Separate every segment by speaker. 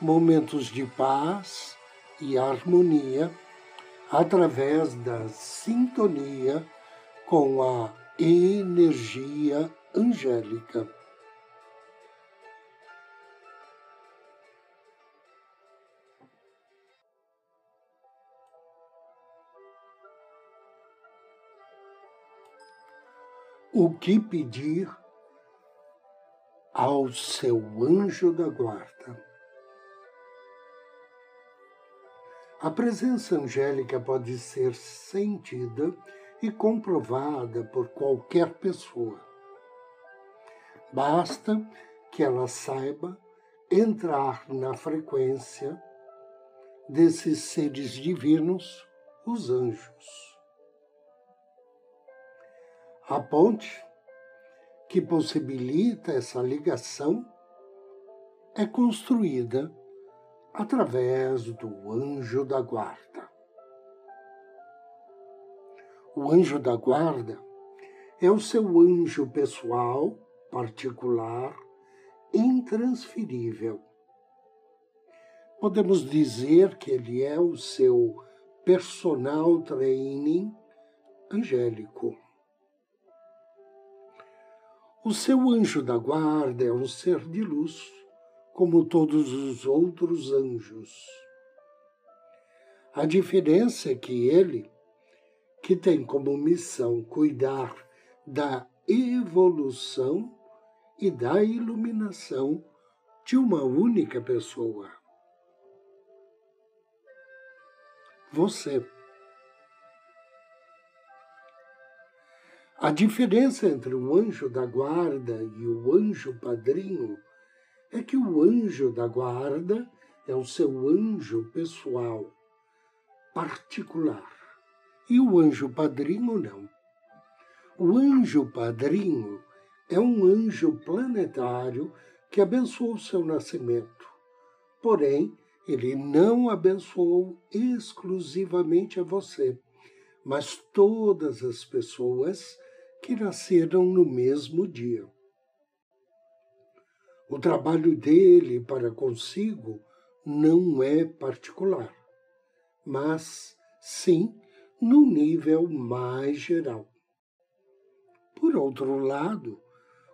Speaker 1: momentos de paz e harmonia através da sintonia com a energia angélica. O que pedir ao seu anjo da guarda? A presença angélica pode ser sentida e comprovada por qualquer pessoa. Basta que ela saiba entrar na frequência desses seres divinos, os anjos. A ponte que possibilita essa ligação é construída através do anjo da guarda. O anjo da guarda é o seu anjo pessoal, particular, intransferível. Podemos dizer que ele é o seu personal training angélico. O seu anjo da guarda é um ser de luz como todos os outros anjos. A diferença é que ele, que tem como missão cuidar da evolução e da iluminação de uma única pessoa. Você. A diferença entre o anjo da guarda e o anjo padrinho é que o anjo da guarda é o seu anjo pessoal, particular, e o anjo padrinho não. O anjo padrinho é um anjo planetário que abençoou seu nascimento. Porém, ele não abençoou exclusivamente a você, mas todas as pessoas que nasceram no mesmo dia. O trabalho dele para consigo não é particular, mas sim no nível mais geral. Por outro lado,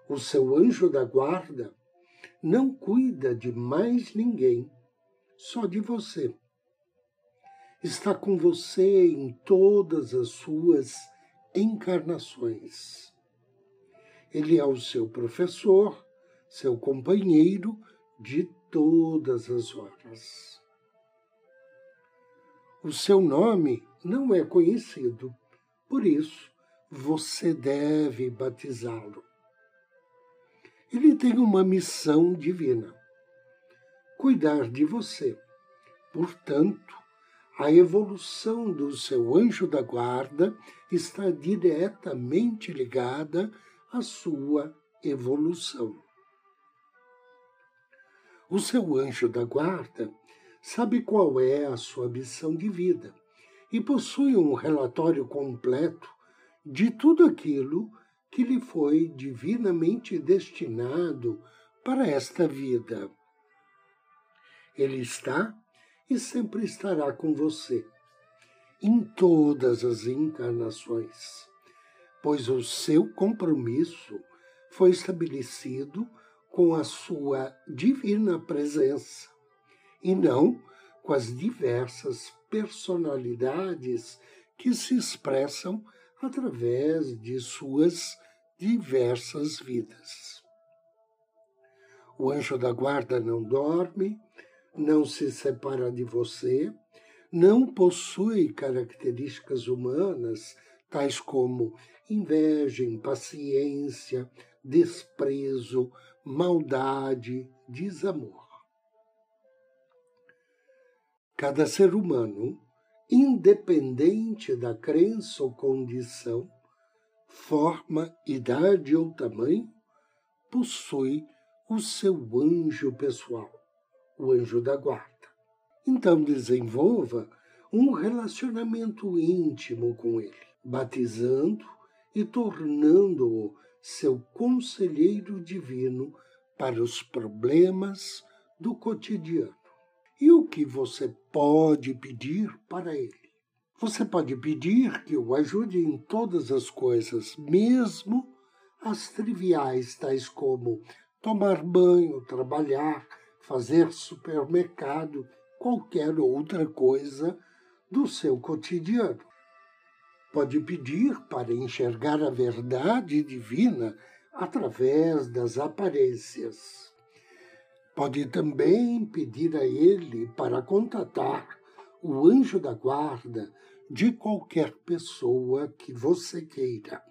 Speaker 1: o seu anjo da guarda não cuida de mais ninguém, só de você. Está com você em todas as suas encarnações. Ele é o seu professor, seu companheiro de todas as horas. O seu nome não é conhecido, por isso você deve batizá-lo. Ele tem uma missão divina: cuidar de você. Portanto, a evolução do seu anjo da guarda está diretamente ligada à sua evolução. O seu anjo da guarda sabe qual é a sua missão de vida e possui um relatório completo de tudo aquilo que lhe foi divinamente destinado para esta vida. Ele está e sempre estará com você, em todas as encarnações, pois o seu compromisso foi estabelecido com a sua divina presença e não com as diversas personalidades que se expressam através de suas diversas vidas. O anjo da guarda não dorme, não se separa de você, não possui características humanas tais como inveja, impaciência, desprezo, maldade, desamor. Cada ser humano, independente da crença ou condição, forma, idade ou tamanho, possui o seu anjo pessoal, o anjo da guarda. Então desenvolva um relacionamento íntimo com ele, batizando e tornando-o seu conselheiro divino para os problemas do cotidiano. E o que você pode pedir para ele? Você pode pedir que o ajude em todas as coisas, mesmo as triviais, tais como tomar banho, trabalhar, fazer supermercado, qualquer outra coisa do seu cotidiano. Pode pedir para enxergar a verdade divina através das aparências. Pode também pedir a ele para contatar o anjo da guarda de qualquer pessoa que você queira.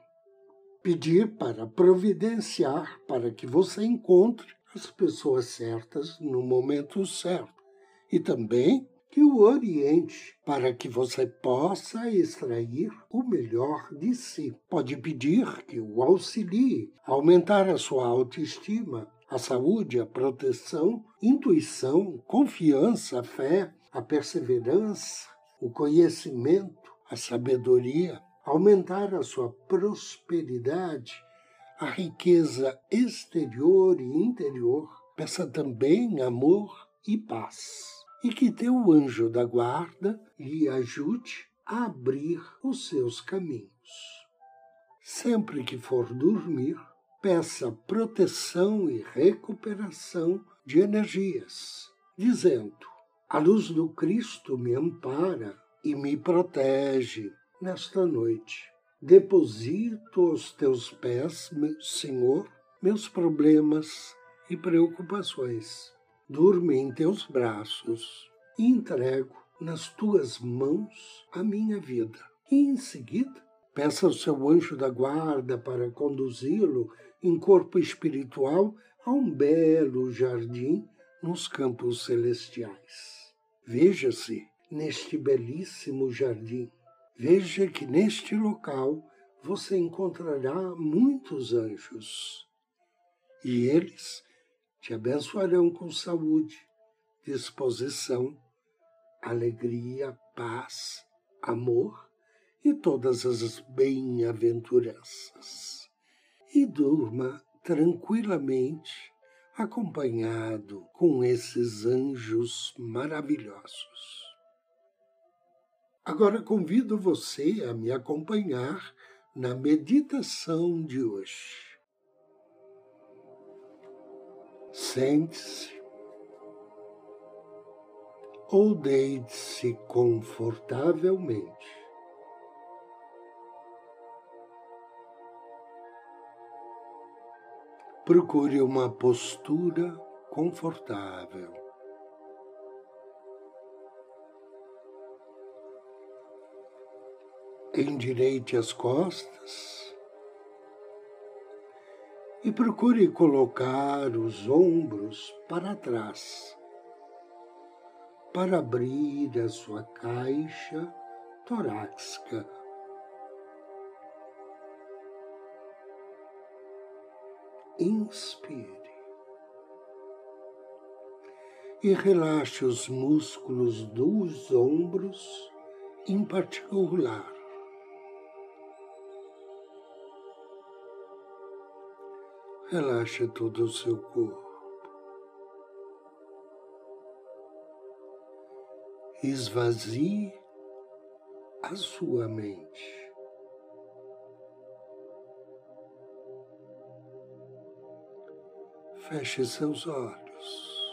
Speaker 1: Pedir para providenciar para que você encontre as pessoas certas no momento certo. E também que o oriente para que você possa extrair o melhor de si. Pode pedir que o auxilie a aumentar a sua autoestima, a saúde, a proteção, intuição, confiança, a fé, a perseverança, o conhecimento, a sabedoria, aumentar a sua prosperidade, a riqueza exterior e interior. Peça também amor e paz e que teu anjo da guarda lhe ajude a abrir os seus caminhos. Sempre que for dormir, peça proteção e recuperação de energias, dizendo: A luz do Cristo me ampara e me protege nesta noite. Deposito aos teus pés, Senhor, meus problemas e preocupações durmo em teus braços e entrego nas tuas mãos a minha vida. E em seguida, peça ao seu anjo da guarda para conduzi-lo em corpo espiritual a um belo jardim nos campos celestiais. Veja-se neste belíssimo jardim. Veja que neste local você encontrará muitos anjos. E eles te abençoarão com saúde, disposição, alegria, paz, amor e todas as bem-aventuranças. E durma tranquilamente, acompanhado com esses anjos maravilhosos. Agora convido você a me acompanhar na meditação de hoje. Sente-se ou deite-se confortavelmente. Procure uma postura confortável. Endireite as costas e procure colocar os ombros para trás para abrir a sua caixa torácica. Inspire e relaxe os músculos dos ombros, em particular Relaxe todo o seu corpo. Esvazie a sua mente. Feche seus olhos.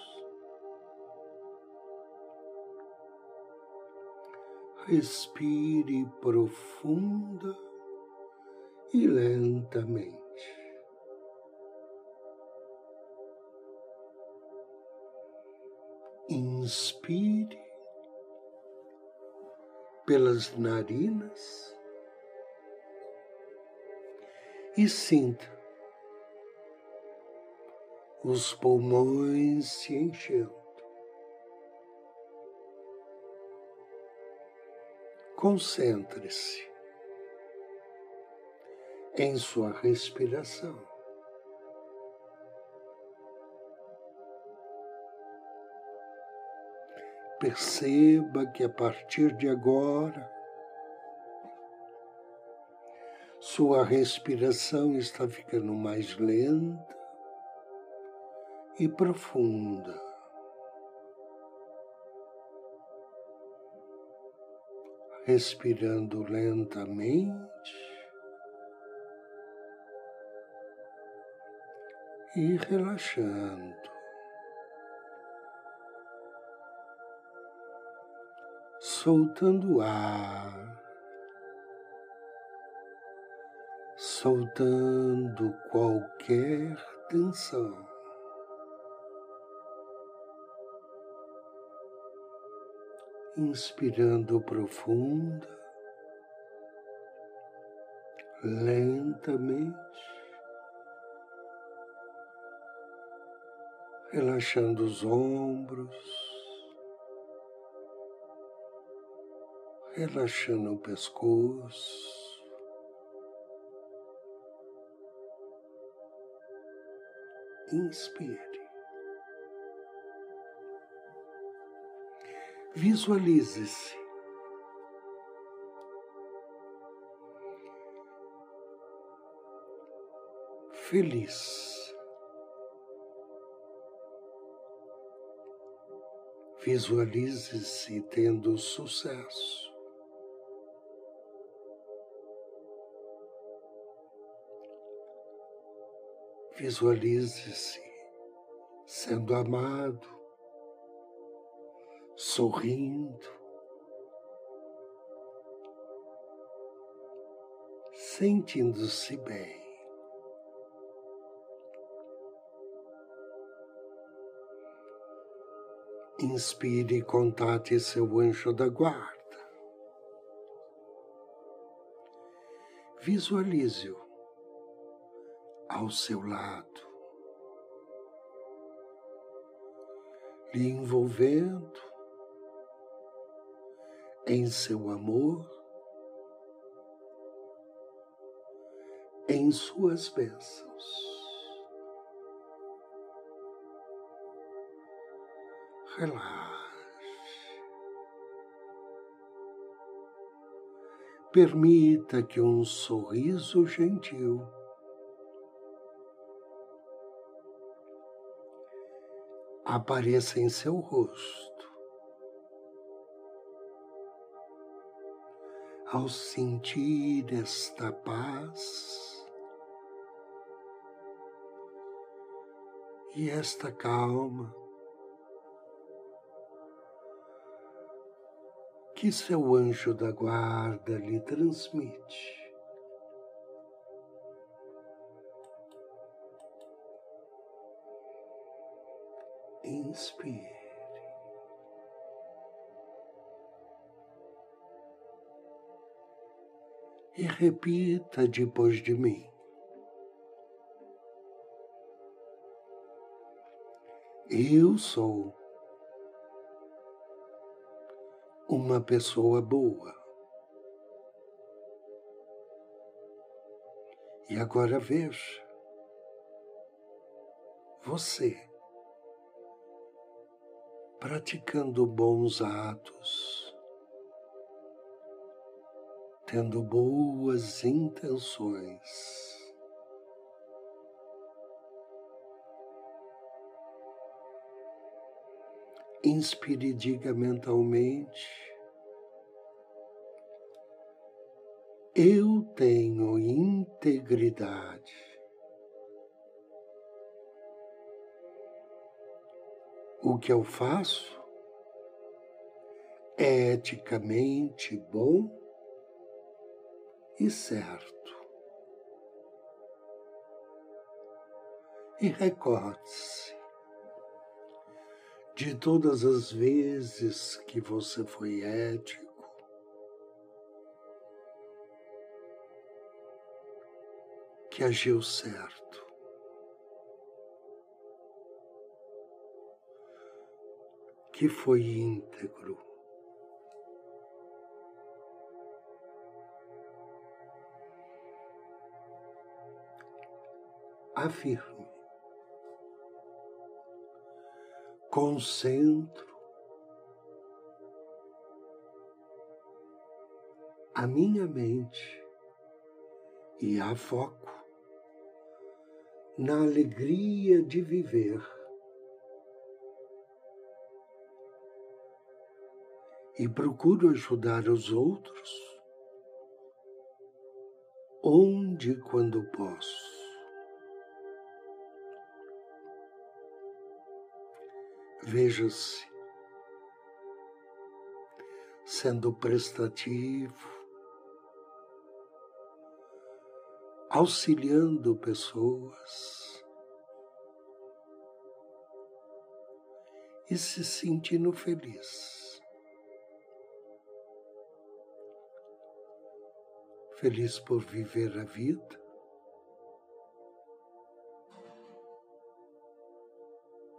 Speaker 1: Respire profunda e lentamente. Inspire pelas narinas e sinta os pulmões se enchendo. Concentre-se em sua respiração. Perceba que a partir de agora, sua respiração está ficando mais lenta e profunda. Respirando lentamente e relaxando. Soltando o ar. soltando qualquer tensão. Inspirando profunda, lentamente, relaxando os ombros, relaxando o pescoço. inspire. Visualize-se. Feliz. Visualize-se tendo sucesso. Visualize-se sendo amado, sorrindo, sentindo-se bem. Inspire e contate seu anjo da guarda. Visualize-o ao seu lado, lhe envolvendo em seu amor, em suas bênçãos. Relaxe. Permita que um sorriso gentil apareça em seu rosto. Ao sentir esta paz e esta calma, que seu anjo da guarda lhe transmite. Inspire. E repita depois de mim. Eu sou uma pessoa boa. E agora veja, você praticando bons atos, tendo boas intenções. Inspire e diga mentalmente: Eu tenho integridade. O que eu faço é eticamente bom e certo. E recorde-se de todas as vezes que você foi ético, que agiu certo. que foi íntegro. Afirme, concentro a minha mente e a foco na alegria de viver. E procuro ajudar os outros onde e quando posso. Veja-se sendo prestativo, auxiliando pessoas e se sentindo feliz. Feliz por viver a vida.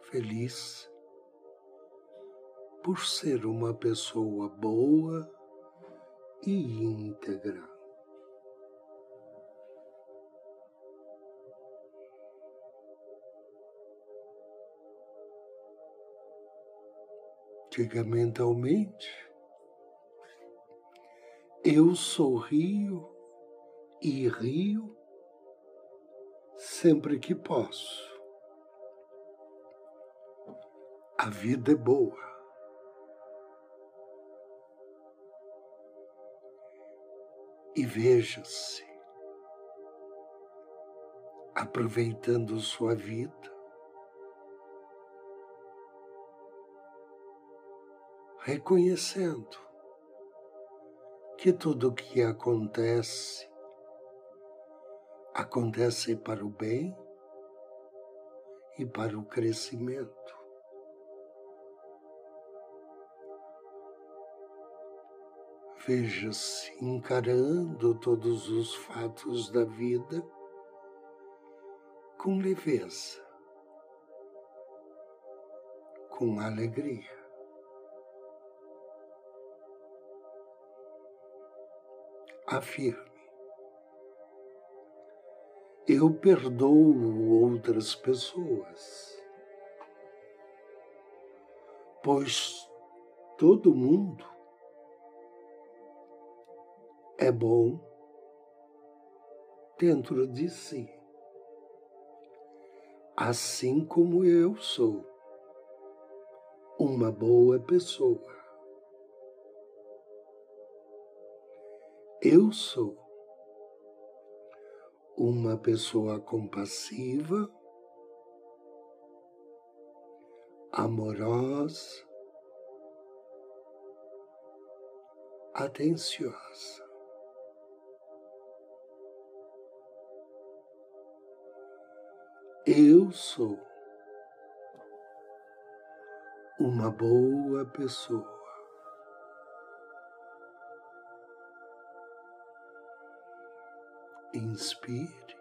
Speaker 1: Feliz por ser uma pessoa boa e íntegra. Diga mentalmente, eu sorrio e rio sempre que posso. A vida é boa. e veja-se aproveitando sua vida, reconhecendo que tudo o que acontece acontece para o bem e para o crescimento. Veja-se encarando todos os fatos da vida com leveza, com alegria. Afirme: Eu perdoo outras pessoas, pois todo mundo é bom dentro de si, assim como eu sou uma boa pessoa. Eu sou uma pessoa compassiva, amorosa, atenciosa. Eu sou uma boa pessoa. Inspire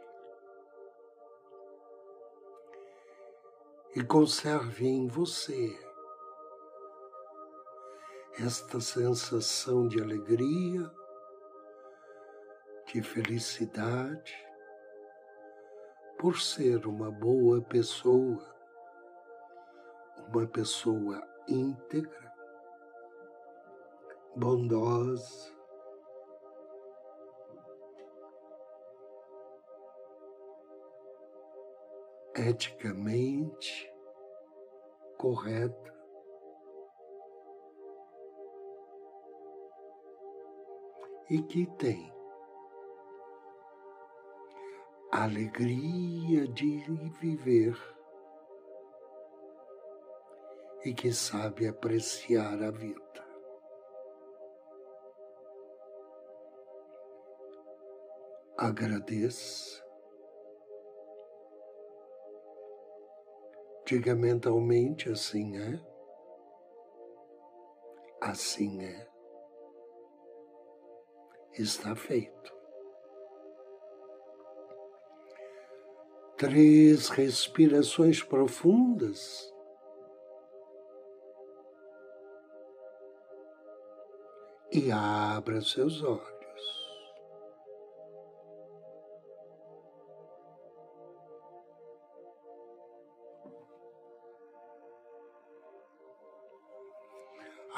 Speaker 1: e conserve em você esta sensação de alegria, de felicidade por ser uma boa pessoa, uma pessoa íntegra, bondosa, eticamente correta. E que tem alegria de viver e que sabe apreciar a vida. Agradeça. Diga mentalmente assim é. Assim é. Está feito. três respirações profundas. E abra seus olhos.